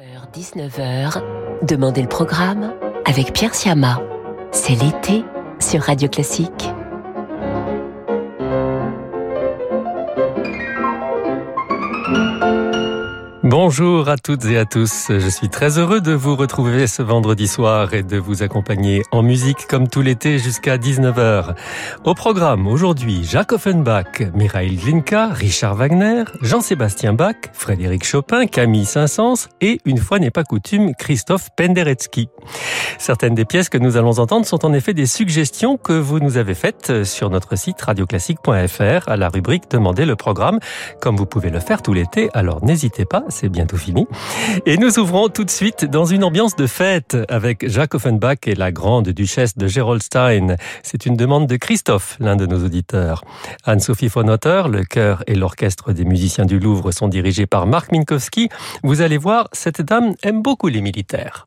18h-19h, Demandez le programme avec Pierre Siama. C'est l'été sur Radio Classique. Bonjour à toutes et à tous. Je suis très heureux de vous retrouver ce vendredi soir et de vous accompagner en musique comme tout l'été jusqu'à 19h. Au programme aujourd'hui, Jacques Offenbach, Mikhail Glinka, Richard Wagner, Jean-Sébastien Bach, Frédéric Chopin, Camille Saint-Saëns et, une fois n'est pas coutume, Christophe Penderecki. Certaines des pièces que nous allons entendre sont en effet des suggestions que vous nous avez faites sur notre site radioclassique.fr à la rubrique Demandez le programme, comme vous pouvez le faire tout l'été, alors n'hésitez pas, c'est bientôt fini. Et nous ouvrons tout de suite dans une ambiance de fête avec Jacques Offenbach et la grande duchesse de Gerolstein. C'est une demande de Christophe, l'un de nos auditeurs. Anne-Sophie von Otter, le chœur et l'orchestre des musiciens du Louvre sont dirigés par Marc Minkowski. Vous allez voir, cette dame aime beaucoup les militaires.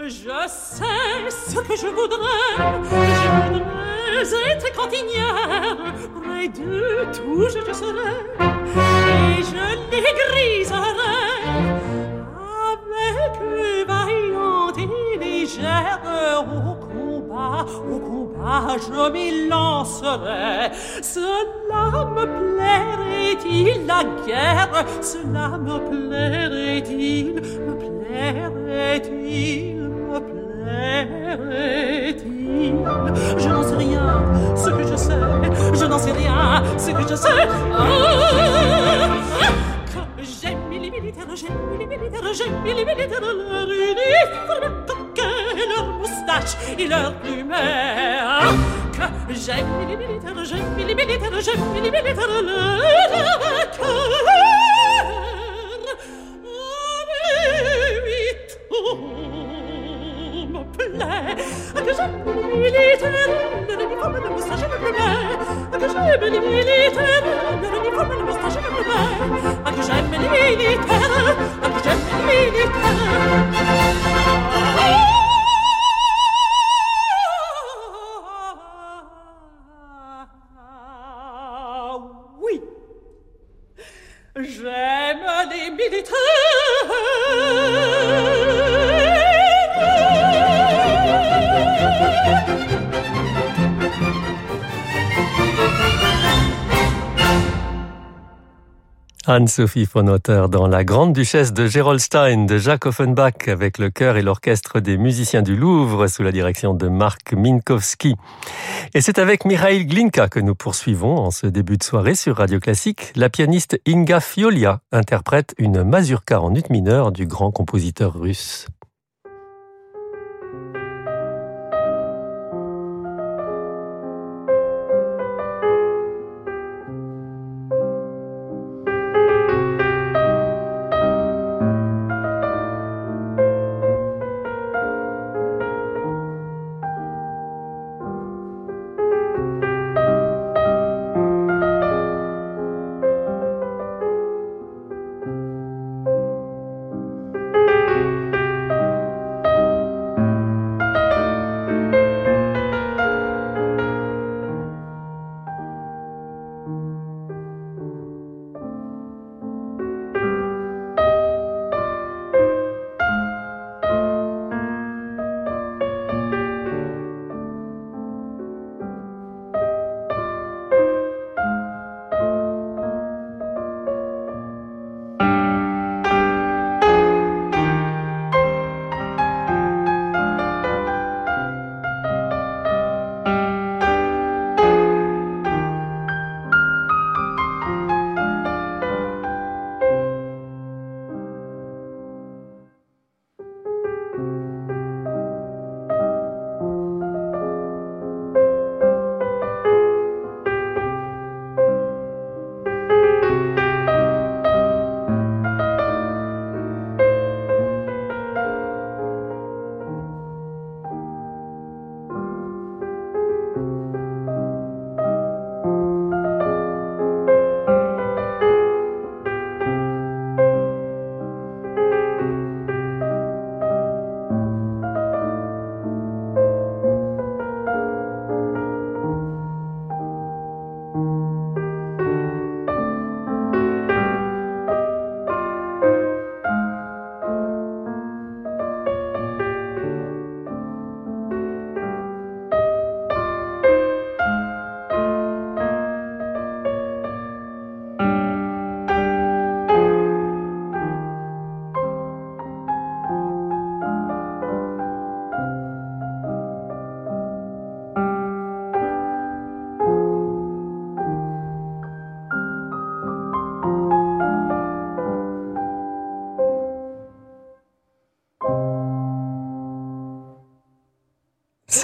Je sais ce que je voudrais, je voudrais être cantinière. Près d'eux, toujours je serai, et je les griserai. Avec les vaillantes et légères au combat je m'y lancerai. Cela me plairait-il la guerre? Cela me plairait-il, me plairait-il, me plairait-il? Je n'en sais rien, ce que je sais, je n'en sais rien, ce que je sais. Ah J'aime les militaires, j'aime les militaires, j'aime les militaires, leur uniforme leurs moustaches et leurs plumets. Que j'aime les militaires, j'aime les militaires, j'aime les ah j'aime j'aime. Anne-Sophie von Otter dans La Grande Duchesse de Gerolstein de Jacques Offenbach avec le chœur et l'orchestre des musiciens du Louvre sous la direction de Marc Minkowski. Et c'est avec Mikhail Glinka que nous poursuivons en ce début de soirée sur Radio Classique. La pianiste Inga Fiolia interprète une mazurka en ut mineur du grand compositeur russe.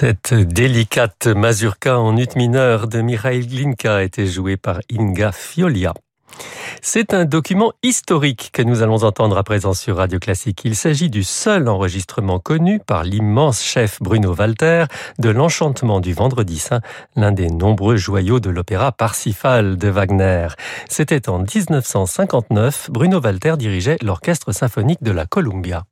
Cette délicate mazurka en ut mineur de Mikhail Glinka a été jouée par Inga Fiolia. C'est un document historique que nous allons entendre à présent sur Radio Classique. Il s'agit du seul enregistrement connu par l'immense chef Bruno Walter de l'Enchantement du Vendredi Saint, l'un des nombreux joyaux de l'opéra Parsifal de Wagner. C'était en 1959. Bruno Walter dirigeait l'orchestre symphonique de la Columbia.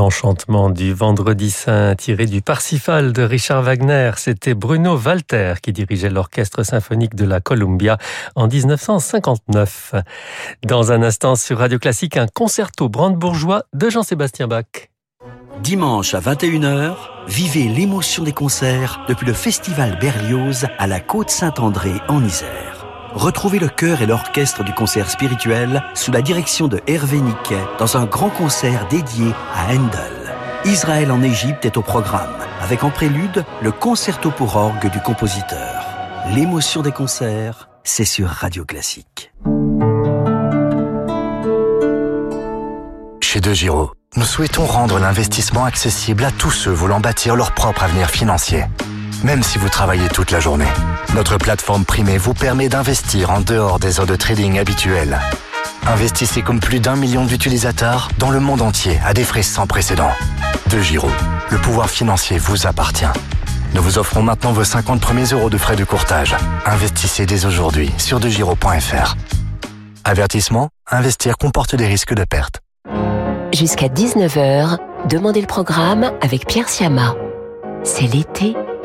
L'enchantement du Vendredi Saint tiré du Parsifal de Richard Wagner, c'était Bruno Walter qui dirigeait l'orchestre symphonique de la Columbia en 1959. Dans un instant sur Radio Classique, un concerto brandebourgeois de Jean-Sébastien Bach. Dimanche à 21h, vivez l'émotion des concerts depuis le Festival Berlioz à la Côte Saint-André en Isère. Retrouvez le chœur et l'orchestre du concert spirituel sous la direction de Hervé Niquet dans un grand concert dédié à Handel. Israël en Égypte est au programme, avec en prélude le concerto pour orgue du compositeur. L'émotion des concerts, c'est sur Radio Classique. Chez De Giro, nous souhaitons rendre l'investissement accessible à tous ceux voulant bâtir leur propre avenir financier même si vous travaillez toute la journée. Notre plateforme primée vous permet d'investir en dehors des heures de trading habituelles. Investissez comme plus d'un million d'utilisateurs dans le monde entier à des frais sans précédent. De Giro, le pouvoir financier vous appartient. Nous vous offrons maintenant vos 50 premiers euros de frais de courtage. Investissez dès aujourd'hui sur degiro.fr. Avertissement, investir comporte des risques de perte. Jusqu'à 19h, demandez le programme avec Pierre Siama. C'est l'été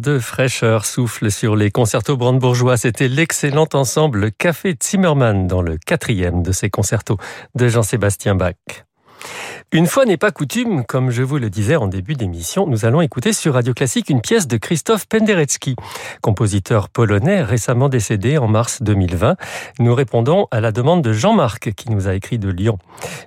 De fraîcheur souffle sur les concertos brandebourgeois. C'était l'excellent ensemble Café Zimmermann dans le quatrième de ces concertos de Jean-Sébastien Bach. Une fois n'est pas coutume, comme je vous le disais en début d'émission, nous allons écouter sur Radio Classique une pièce de Christophe Penderecki, compositeur polonais récemment décédé en mars 2020. Nous répondons à la demande de Jean-Marc qui nous a écrit de Lyon.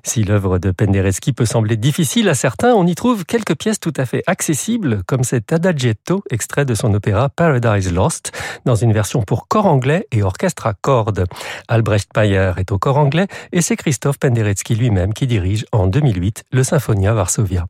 Si l'œuvre de Penderecki peut sembler difficile à certains, on y trouve quelques pièces tout à fait accessibles, comme cet adagietto extrait de son opéra Paradise Lost, dans une version pour corps anglais et orchestre à cordes. Albrecht Payer est au corps anglais et c'est Christophe Penderecki lui-même qui dirige en 2008 le Symphonia Varsovia.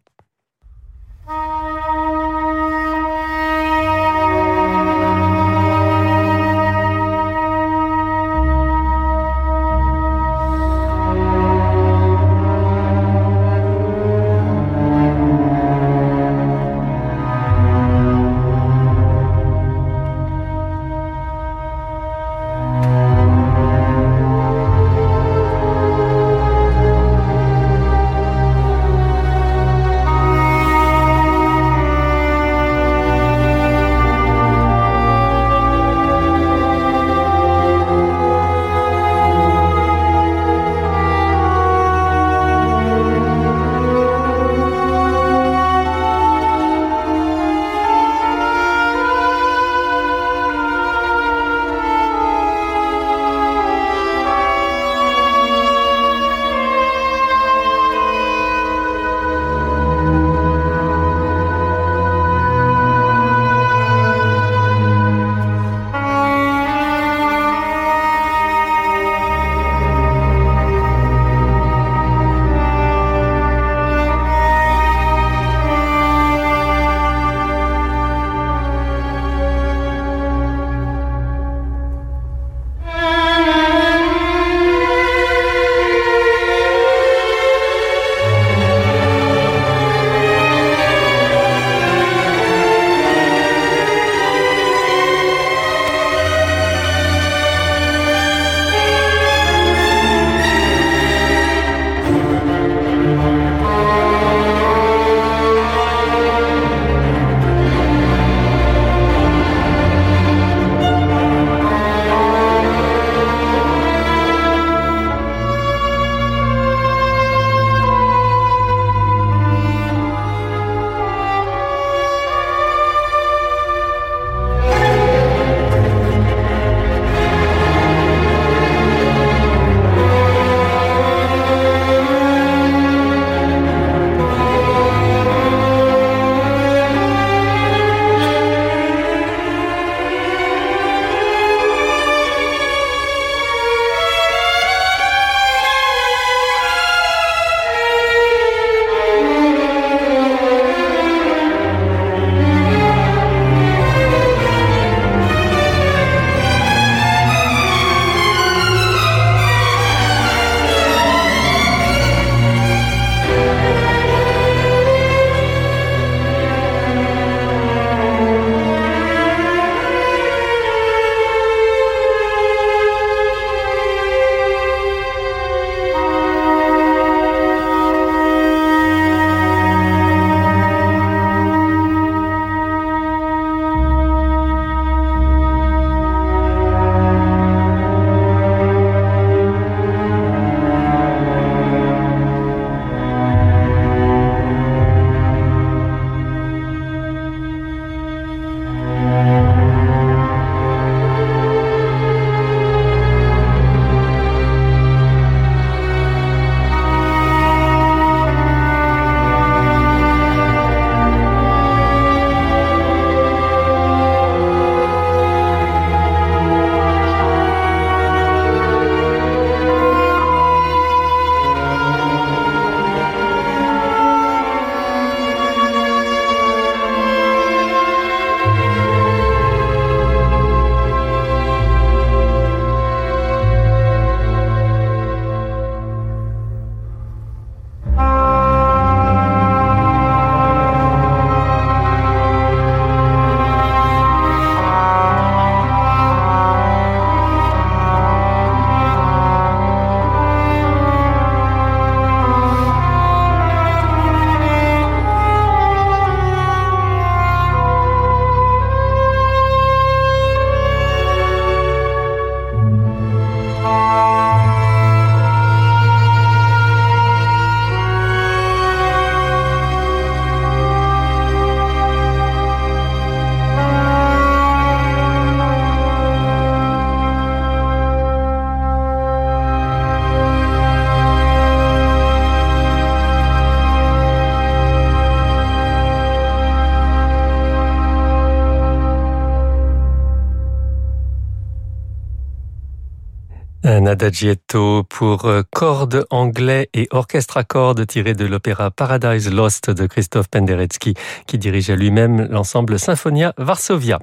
Un pour euh, cordes anglais et orchestre à cordes tiré de l'opéra Paradise Lost de Christophe Penderecki qui dirigeait lui-même l'ensemble Symphonia Varsovia.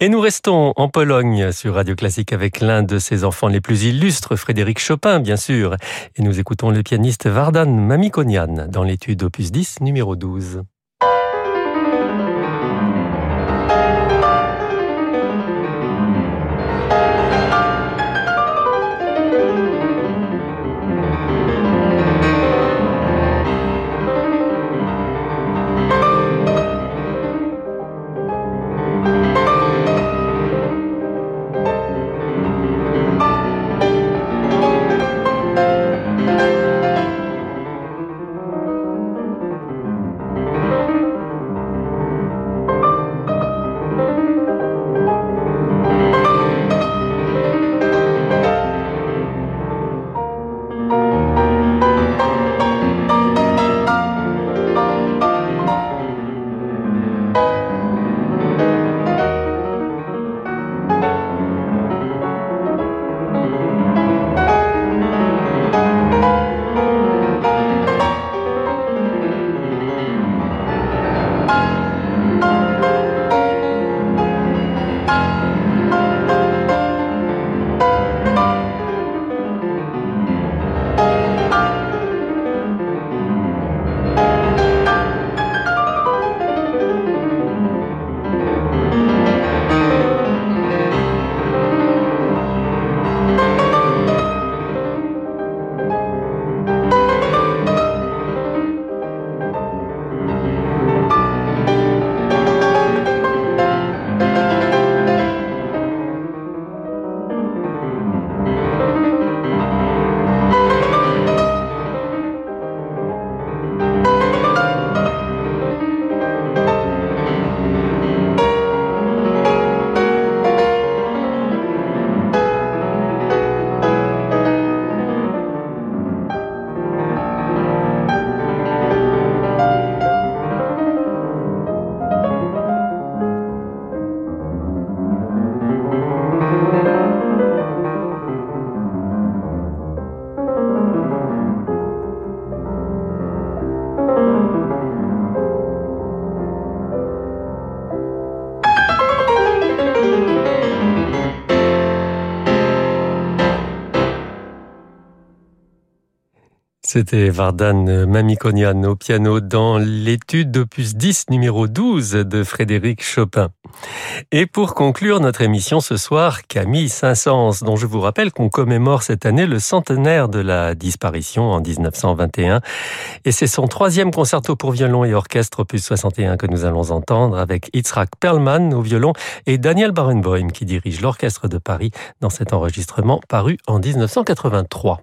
Et nous restons en Pologne sur Radio Classique avec l'un de ses enfants les plus illustres, Frédéric Chopin bien sûr. Et nous écoutons le pianiste Vardan Mamikonian dans l'étude opus 10 numéro 12. C'était Vardan Mamikonian au piano dans l'étude d'opus 10 numéro 12 de Frédéric Chopin. Et pour conclure notre émission ce soir, Camille Saint-Saëns, dont je vous rappelle qu'on commémore cette année le centenaire de la disparition en 1921. Et c'est son troisième concerto pour violon et orchestre opus 61 que nous allons entendre avec Itzrak Perlman au violon et Daniel Barenboim qui dirige l'orchestre de Paris dans cet enregistrement paru en 1983.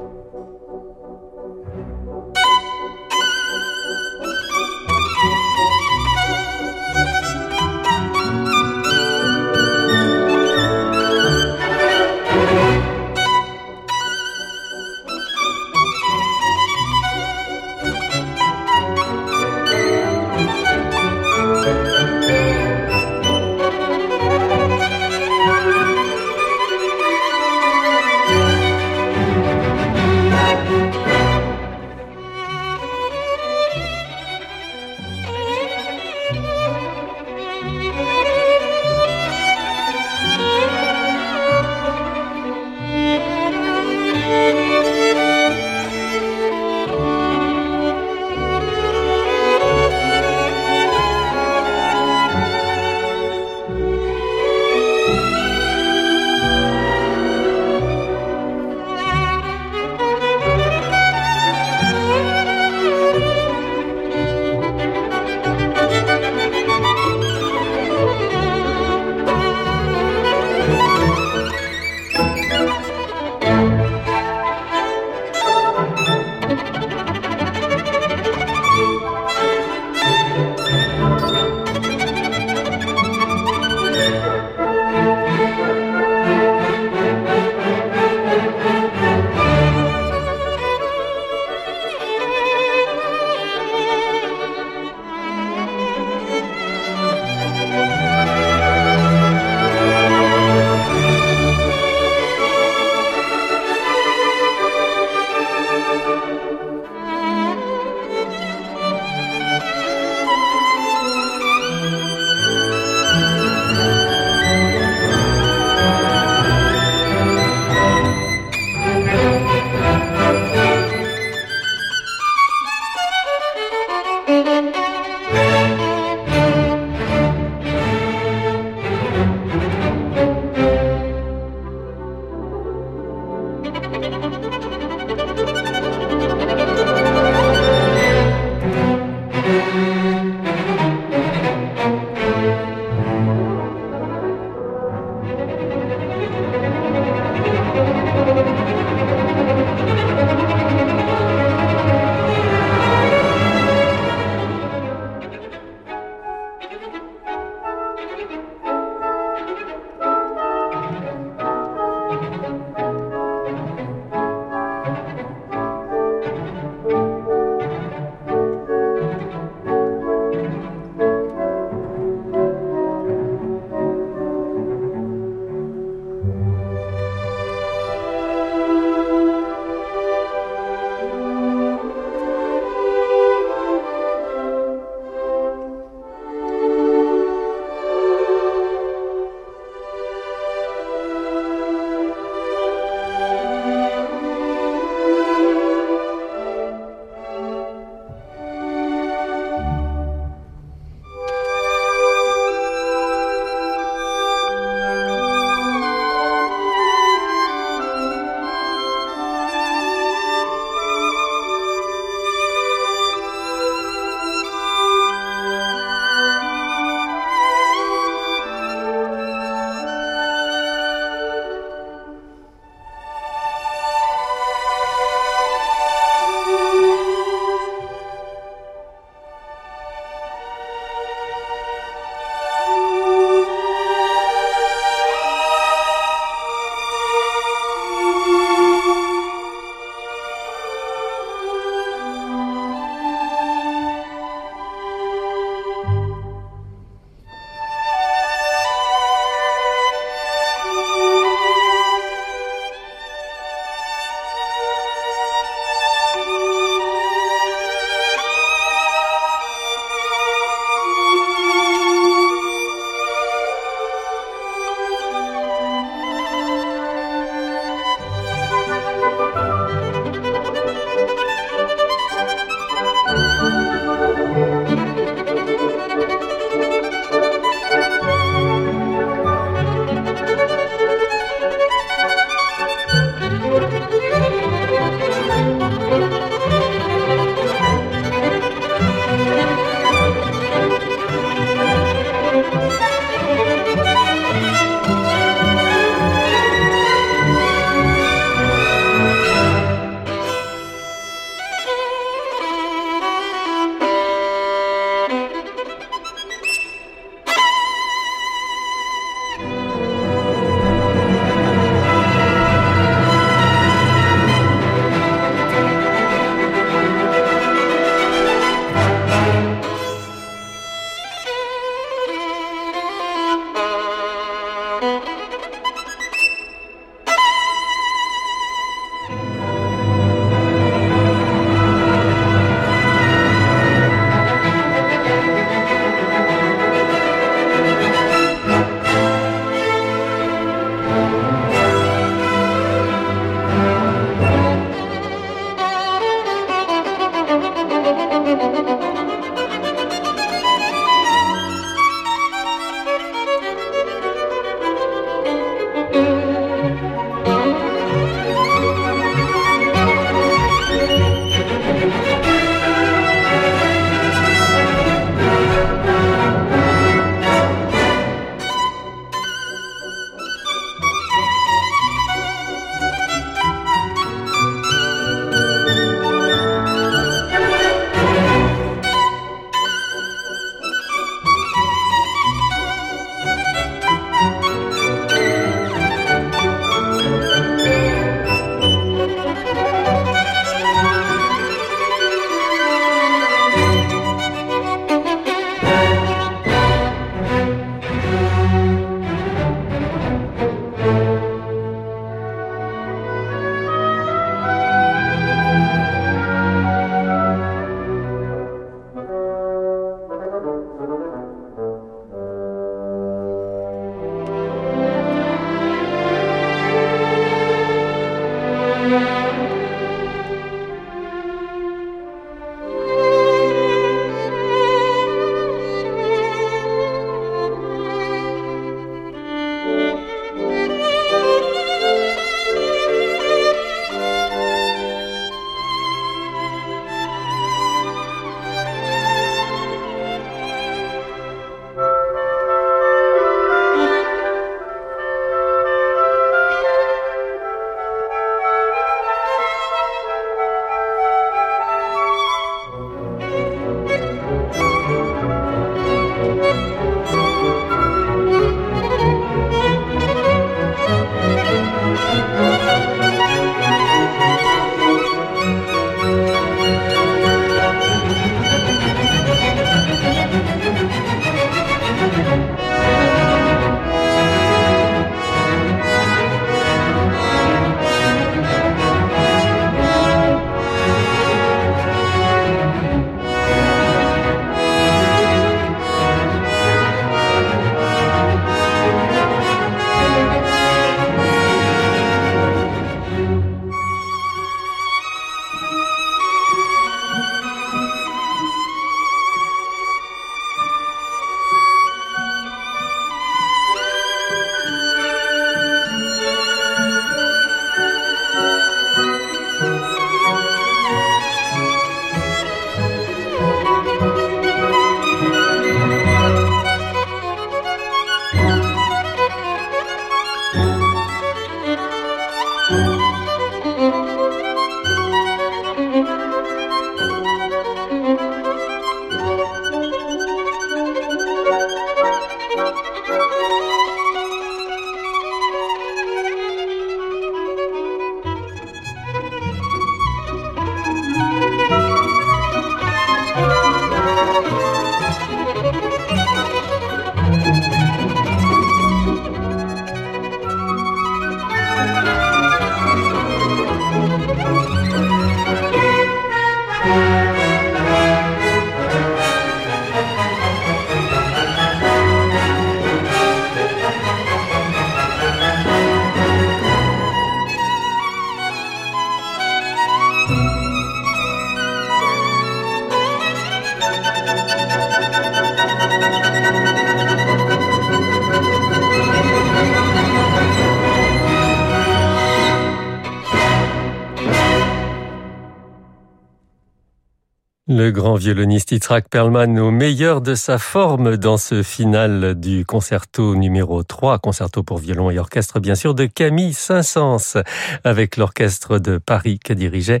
Le grand violoniste Yitzhak Perlman au meilleur de sa forme dans ce final du concerto numéro 3, concerto pour violon et orchestre bien sûr de Camille Saint-Saëns avec l'orchestre de Paris que dirigeait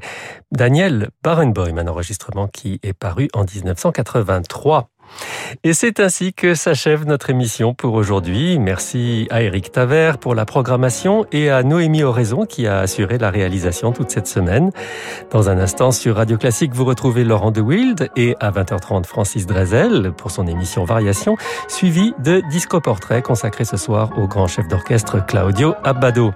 Daniel Barenboim, un enregistrement qui est paru en 1983. Et c'est ainsi que s'achève notre émission pour aujourd'hui. Merci à Eric Taver pour la programmation et à Noémie Oraison qui a assuré la réalisation toute cette semaine. Dans un instant sur Radio Classique, vous retrouvez Laurent de Wild et à 20h30 Francis Drezel pour son émission Variation, suivi de Disco Portrait consacré ce soir au grand chef d'orchestre Claudio Abbado.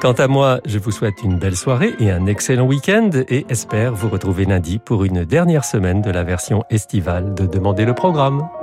Quant à moi, je vous souhaite une belle soirée et un excellent week-end et espère vous retrouver lundi pour une dernière semaine de la version estivale de Demander le programme.